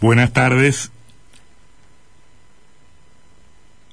Buenas tardes.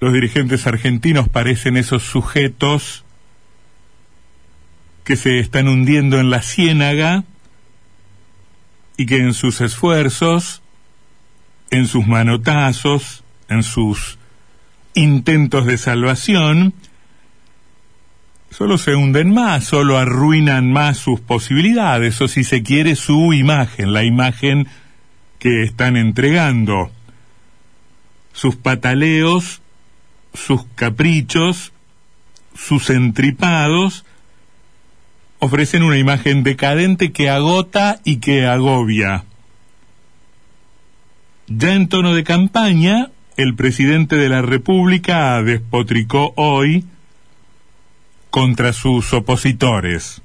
Los dirigentes argentinos parecen esos sujetos que se están hundiendo en la ciénaga y que en sus esfuerzos, en sus manotazos, en sus intentos de salvación, solo se hunden más, solo arruinan más sus posibilidades, o si se quiere su imagen, la imagen que están entregando. Sus pataleos, sus caprichos, sus entripados, ofrecen una imagen decadente que agota y que agobia. Ya en tono de campaña, el presidente de la República despotricó hoy contra sus opositores.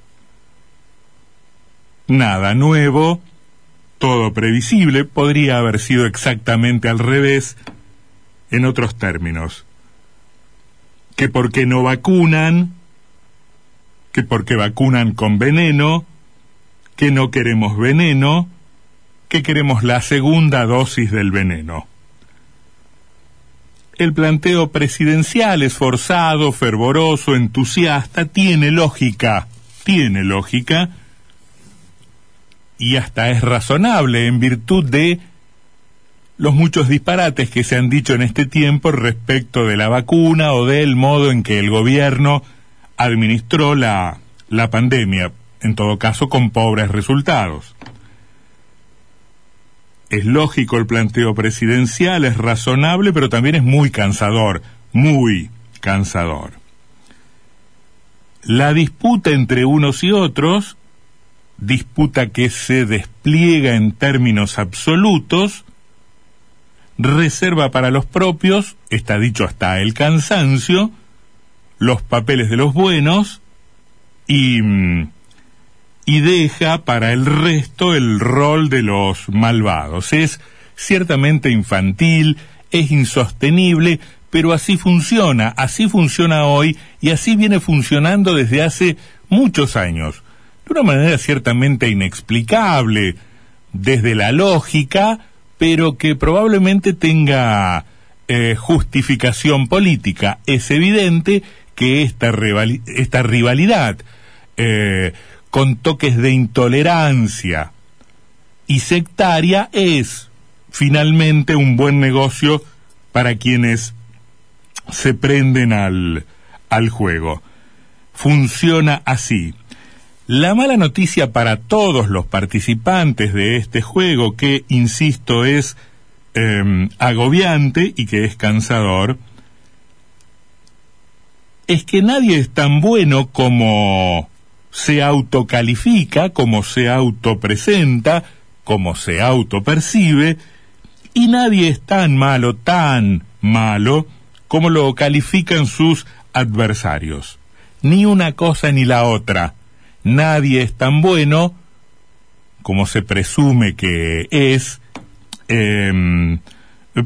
Nada nuevo, todo previsible, podría haber sido exactamente al revés en otros términos. Que porque no vacunan, que porque vacunan con veneno, que no queremos veneno, que queremos la segunda dosis del veneno el planteo presidencial esforzado, fervoroso, entusiasta, tiene lógica, tiene lógica, y hasta es razonable en virtud de los muchos disparates que se han dicho en este tiempo respecto de la vacuna o del modo en que el gobierno administró la, la pandemia, en todo caso con pobres resultados. Es lógico el planteo presidencial, es razonable, pero también es muy cansador, muy cansador. La disputa entre unos y otros, disputa que se despliega en términos absolutos, reserva para los propios, está dicho hasta el cansancio, los papeles de los buenos y mm, y deja para el resto el rol de los malvados. Es ciertamente infantil, es insostenible, pero así funciona, así funciona hoy y así viene funcionando desde hace muchos años, de una manera ciertamente inexplicable, desde la lógica, pero que probablemente tenga eh, justificación política. Es evidente que esta, esta rivalidad eh, con toques de intolerancia y sectaria es finalmente un buen negocio para quienes se prenden al, al juego. Funciona así. La mala noticia para todos los participantes de este juego, que, insisto, es em, agobiante y que es cansador, es que nadie es tan bueno como se autocalifica, como se autopresenta, como se autopercibe, y nadie es tan malo, tan malo, como lo califican sus adversarios. Ni una cosa ni la otra. Nadie es tan bueno como se presume que es, em,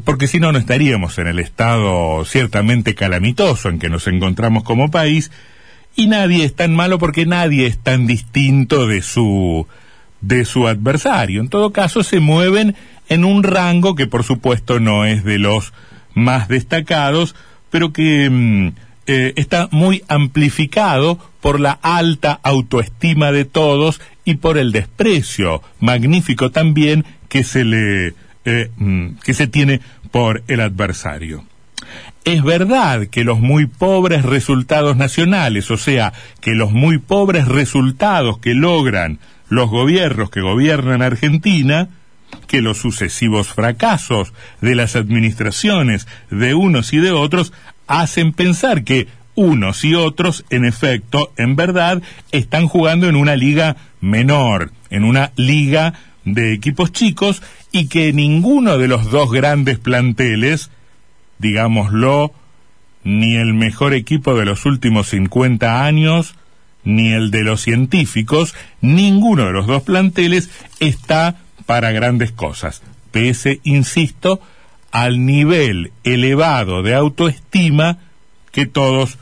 porque si no, no estaríamos en el estado ciertamente calamitoso en que nos encontramos como país, y nadie es tan malo porque nadie es tan distinto de su de su adversario. En todo caso, se mueven en un rango que por supuesto no es de los más destacados, pero que mm, eh, está muy amplificado por la alta autoestima de todos y por el desprecio magnífico también que se le eh, mm, que se tiene por el adversario. Es verdad que los muy pobres resultados nacionales, o sea, que los muy pobres resultados que logran los gobiernos que gobiernan Argentina, que los sucesivos fracasos de las administraciones de unos y de otros hacen pensar que unos y otros, en efecto, en verdad, están jugando en una liga menor, en una liga de equipos chicos, y que ninguno de los dos grandes planteles digámoslo, ni el mejor equipo de los últimos 50 años, ni el de los científicos, ninguno de los dos planteles está para grandes cosas, pese, insisto, al nivel elevado de autoestima que todos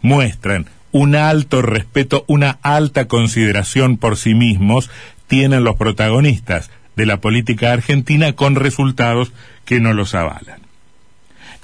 muestran. Un alto respeto, una alta consideración por sí mismos tienen los protagonistas de la política argentina con resultados que no los avalan.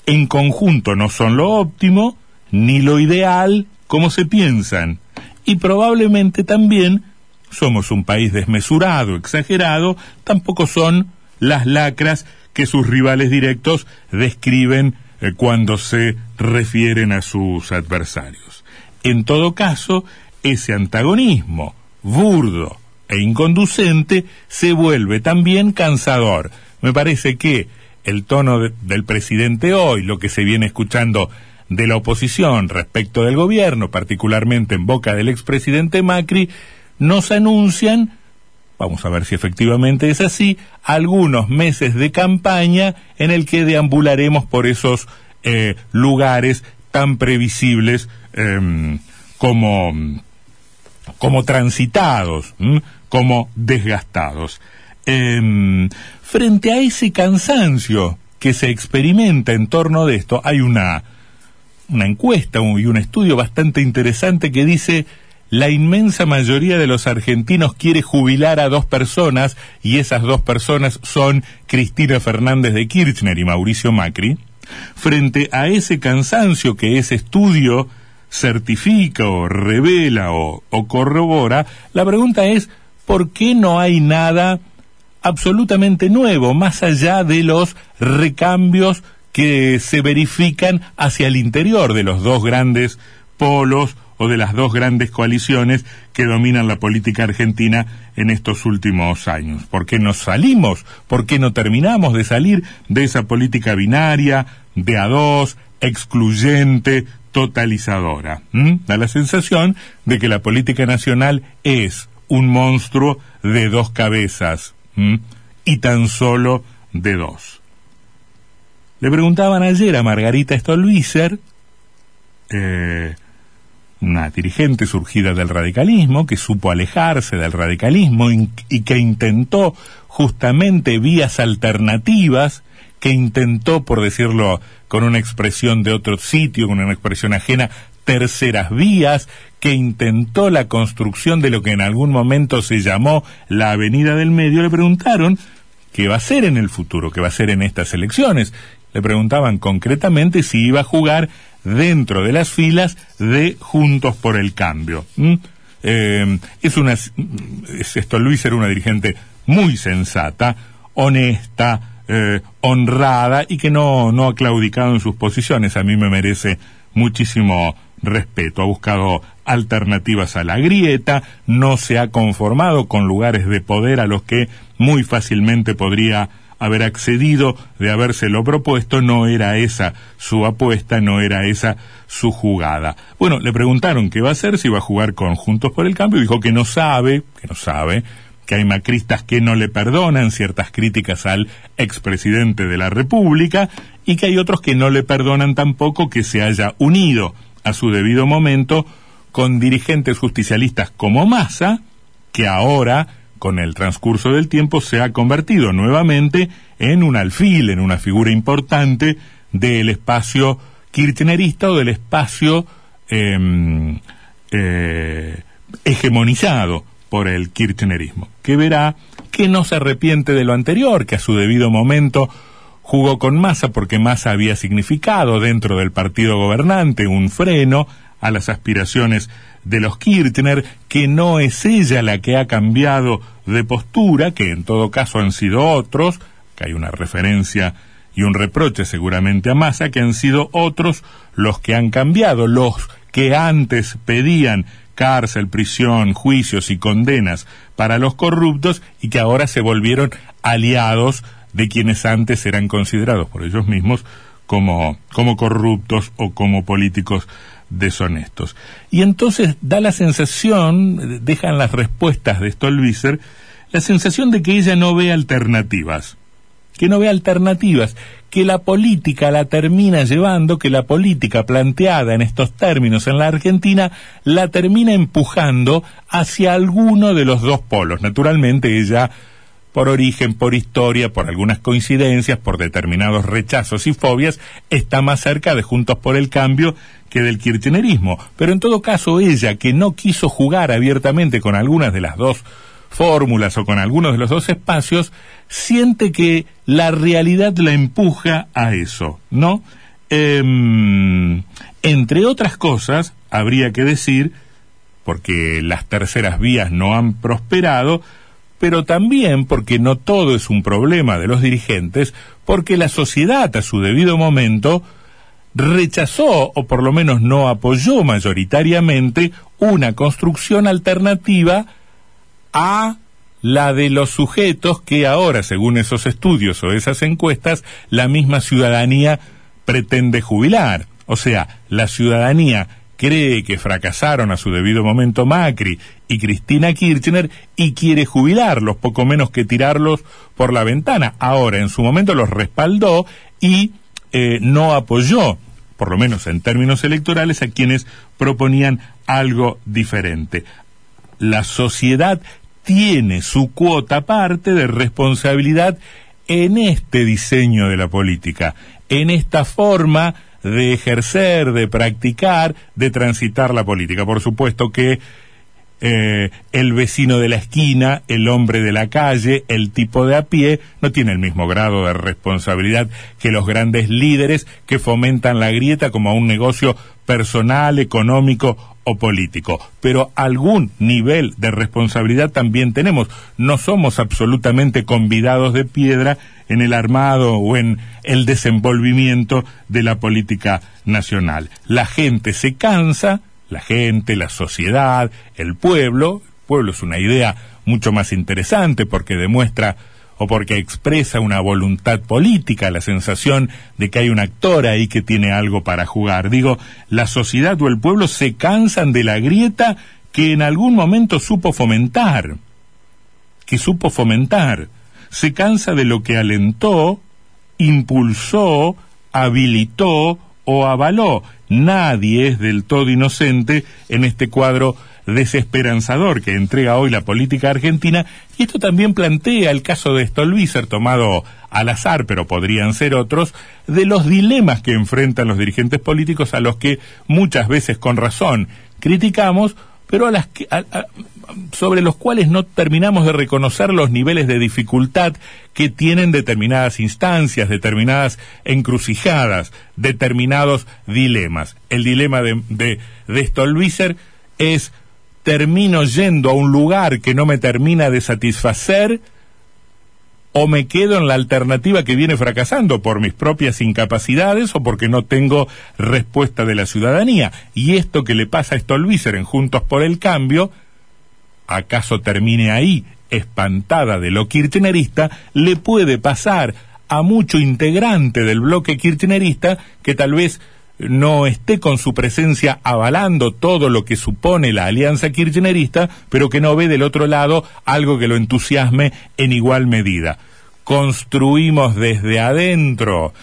En conjunto no son lo óptimo ni lo ideal como se piensan y probablemente también somos un país desmesurado, exagerado, tampoco son las lacras que sus rivales directos describen eh, cuando se refieren a sus adversarios. En todo caso, ese antagonismo burdo e inconducente se vuelve también cansador. Me parece que el tono del presidente hoy, lo que se viene escuchando de la oposición respecto del gobierno, particularmente en boca del expresidente Macri, nos anuncian, vamos a ver si efectivamente es así, algunos meses de campaña en el que deambularemos por esos eh, lugares tan previsibles em, como, como transitados, como desgastados. Em, frente a ese cansancio que se experimenta en torno de esto, hay una, una encuesta y un estudio bastante interesante que dice la inmensa mayoría de los argentinos quiere jubilar a dos personas y esas dos personas son Cristina Fernández de Kirchner y Mauricio Macri. Frente a ese cansancio que ese estudio certifica o revela o, o corrobora, la pregunta es ¿por qué no hay nada absolutamente nuevo, más allá de los recambios que se verifican hacia el interior de los dos grandes polos o de las dos grandes coaliciones que dominan la política argentina en estos últimos años. ¿Por qué no salimos? ¿Por qué no terminamos de salir de esa política binaria, de a dos, excluyente, totalizadora? Da la sensación de que la política nacional es un monstruo de dos cabezas y tan solo de dos. Le preguntaban ayer a Margarita Stolbizer, eh, una dirigente surgida del radicalismo, que supo alejarse del radicalismo y, que intentó justamente vías alternativas, que intentó, por decirlo con una expresión de otro sitio, con una expresión ajena, terceras vías, que intentó la construcción de lo que en algún momento se llamó la Avenida del Medio, le preguntaron qué va a ser en el futuro, qué va a ser en estas elecciones. Le preguntaban concretamente si iba a jugar dentro de las filas de Juntos por el Cambio. Eh, es una, esto Luis era una dirigente muy sensata, honesta, eh, honrada y que no, no ha claudicado en sus posiciones. A mí me merece muchísimo respeto. Ha buscado alternativas a la grieta, no se ha conformado con lugares de poder a los que muy fácilmente podría haber accedido de habérselo propuesto, no era esa su apuesta, no era esa su jugada. Bueno, le preguntaron qué va a hacer, si va a jugar con Juntos por el Cambio, dijo que no sabe, que no sabe, que hay macristas que no le perdonan ciertas críticas al expresidente de la República y que hay otros que no le perdonan tampoco que se haya unido a su debido momento con dirigentes justicialistas como Massa, que ahora con el transcurso del tiempo se ha convertido nuevamente en un alfil, en una figura importante del espacio kirchnerista o del espacio em, eh, hegemonizado por el kirchnerismo, que verá que no se arrepiente de lo anterior, que a su debido momento jugó con Massa porque Massa había significado dentro del partido gobernante un freno a las aspiraciones de los Kirchner, que no es ella la que ha cambiado de postura, que en todo caso han sido otros, que hay una referencia y un reproche seguramente a Massa, que han sido otros los que han cambiado, los que antes pedían cárcel, prisión, juicios y condenas para los corruptos y que ahora se volvieron aliados de quienes antes eran considerados por ellos mismos como, como corruptos o como políticos deshonestos. Y entonces da la sensación, dejan las respuestas de Stolbizer, la sensación de que ella no ve alternativas, que no ve alternativas, que la política la termina llevando, que la política planteada en estos términos en la Argentina la termina empujando hacia alguno de los dos polos. Naturalmente ella por origen, por historia, por algunas coincidencias, por determinados rechazos y fobias, está más cerca de Juntos por el Cambio que del kirchnerismo. Pero en todo caso, ella, que no quiso jugar abiertamente con algunas de las dos fórmulas o con algunos de los dos espacios, siente que la realidad la empuja a eso, ¿no? Em, entre otras cosas, habría que decir, porque las terceras vías no han prosperado, pero también porque no todo es un problema de los dirigentes, porque la sociedad a su debido momento rechazó o por lo menos no apoyó mayoritariamente una construcción alternativa a la de los sujetos que ahora, según esos estudios o esas encuestas, la misma ciudadanía pretende jubilar. O sea, la ciudadanía cree que fracasaron a su debido momento Macri y Cristina Kirchner y quiere jubilarlos, poco menos que tirarlos por la ventana. Ahora, en su momento los respaldó y eh, no apoyó, por lo menos en términos electorales, a quienes proponían algo diferente. La sociedad tiene su cuota parte de responsabilidad en este diseño de la política, en esta forma de ejercer, de practicar, de transitar la política. Por supuesto que eh, el vecino de la esquina, el hombre de la calle, el tipo de a pie, no tiene el mismo grado de responsabilidad que los grandes líderes que fomentan la grieta como un negocio personal, económico o político. Pero algún nivel de responsabilidad también tenemos. No somos absolutamente convidados de piedra en el armado o en el desenvolvimiento de la política nacional. La gente se cansa, la gente, la sociedad, el pueblo. El pueblo es una idea mucho más interesante porque demuestra o porque expresa una voluntad política, la sensación de que hay un actor ahí que tiene algo para jugar. Digo, la sociedad o el pueblo se cansan de la grieta que en algún momento supo fomentar, que supo fomentar. Se cansa de lo que alentó, impulsó, habilitó o avaló. Nadie es del todo inocente en este cuadro desesperanzador que entrega hoy la política argentina, y esto también plantea el caso de Stolbizer, tomado al azar, pero podrían ser otros, de los dilemas que enfrentan los dirigentes políticos a los que muchas veces con razón criticamos, pero a las que, sobre los cuales no terminamos de reconocer los niveles de dificultad que tienen determinadas instancias, determinadas encrucijadas, determinados dilemas. El dilema de, de, de Stolbizer es termino yendo a un lugar que no me termina de satisfacer o me quedo en la alternativa que viene fracasando por mis propias incapacidades o porque no tengo respuesta de la ciudadanía. Y esto que le pasa a Stolbizer en Juntos por el Cambio, acaso termine ahí, espantada de lo kirchnerista, le puede pasar a mucho integrante del bloque kirchnerista que tal vez no esté con su presencia avalando todo lo que supone la alianza kirchnerista, pero que no ve del otro lado algo que lo entusiasme en igual medida. Construimos desde adentro,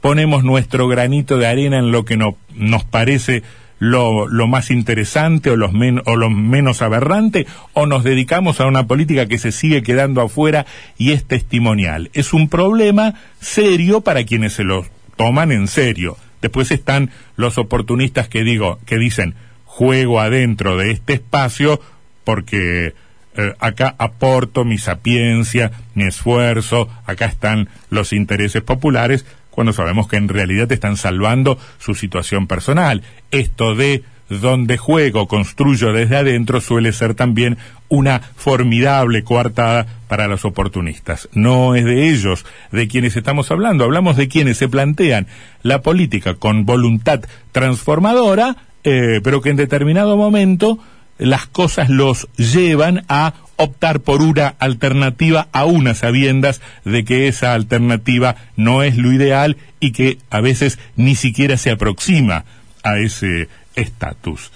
ponemos nuestro granito de arena en lo que no, nos parece lo, lo, más interesante o, los o lo menos aberrante, o nos dedicamos a una política que se sigue quedando afuera y es testimonial. Es un problema serio para quienes se lo toman en serio. Después están los oportunistas que digo, que dicen, juego adentro de este espacio porque eh, acá aporto mi sapiencia, mi esfuerzo, acá están los intereses populares, cuando sabemos que en realidad están salvando su situación personal. Esto de donde juego, construyo desde adentro, suele ser también una formidable coartada para los oportunistas. No es de ellos de quienes estamos hablando, hablamos de quienes se plantean la política con voluntad transformadora, eh, pero que en determinado momento las cosas los llevan a optar por una alternativa a unas sabiendas de que esa alternativa no es lo ideal y que a veces ni siquiera se aproxima a ese estatus.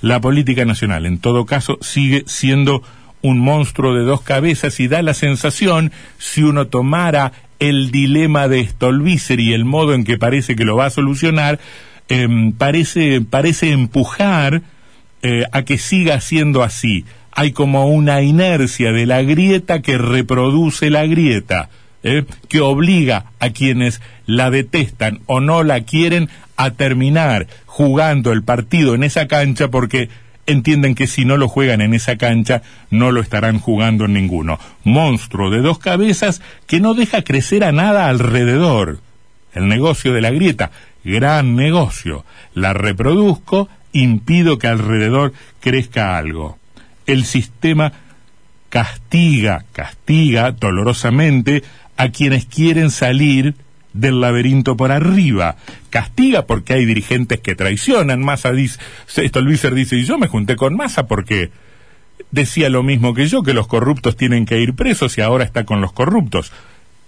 La política nacional, en todo caso, sigue siendo un monstruo de dos cabezas y da la sensación, si uno tomara el dilema de Stolbizer y el modo en que parece que lo va a solucionar, em, parece, parece empujar eh, a que siga siendo así. Hay como una inercia de la grieta que reproduce la grieta. ¿eh? que obliga a quienes la detestan o no la quieren a terminar jugando el partido en esa cancha porque entienden que si no lo juegan en esa cancha, no lo estarán jugando en ninguno. Monstruo de dos cabezas que no deja crecer a nada alrededor. El negocio de la grieta, gran negocio. La reproduzco, impido que alrededor crezca algo. El sistema castiga, castiga dolorosamente a quienes quieren salir del laberinto por arriba. Castiga porque hay dirigentes que traicionan. Massa dice, esto Luiser dice, y yo me junté con Massa porque decía lo mismo que yo, que los corruptos tienen que ir presos y ahora está con los corruptos.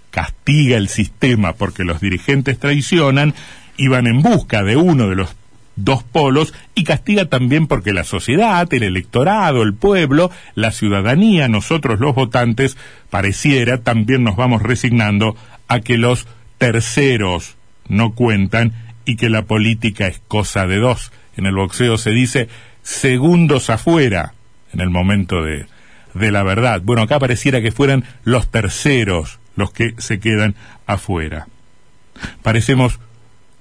Castiga el sistema porque los dirigentes traicionan y van en busca de uno de los dos polos y castiga también porque la sociedad, el electorado, el pueblo, la ciudadanía, nosotros los votantes, pareciera también nos vamos resignando a que los terceros no cuentan y que la política es cosa de dos. En el boxeo se dice segundos afuera en el momento de, de la verdad. Bueno, acá pareciera que fueran los terceros los que se quedan afuera. Parecemos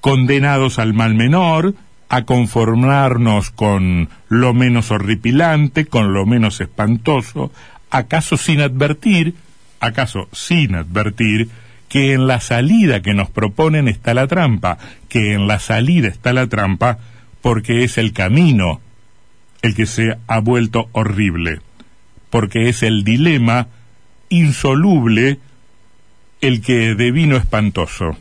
condenados al mal menor, a conformarnos con lo menos horripilante, con lo menos espantoso, acaso sin advertir, acaso sin advertir que en la salida que nos proponen está la trampa, que en la salida está la trampa porque es el camino el que se ha vuelto horrible, porque es el dilema insoluble el que devino espantoso.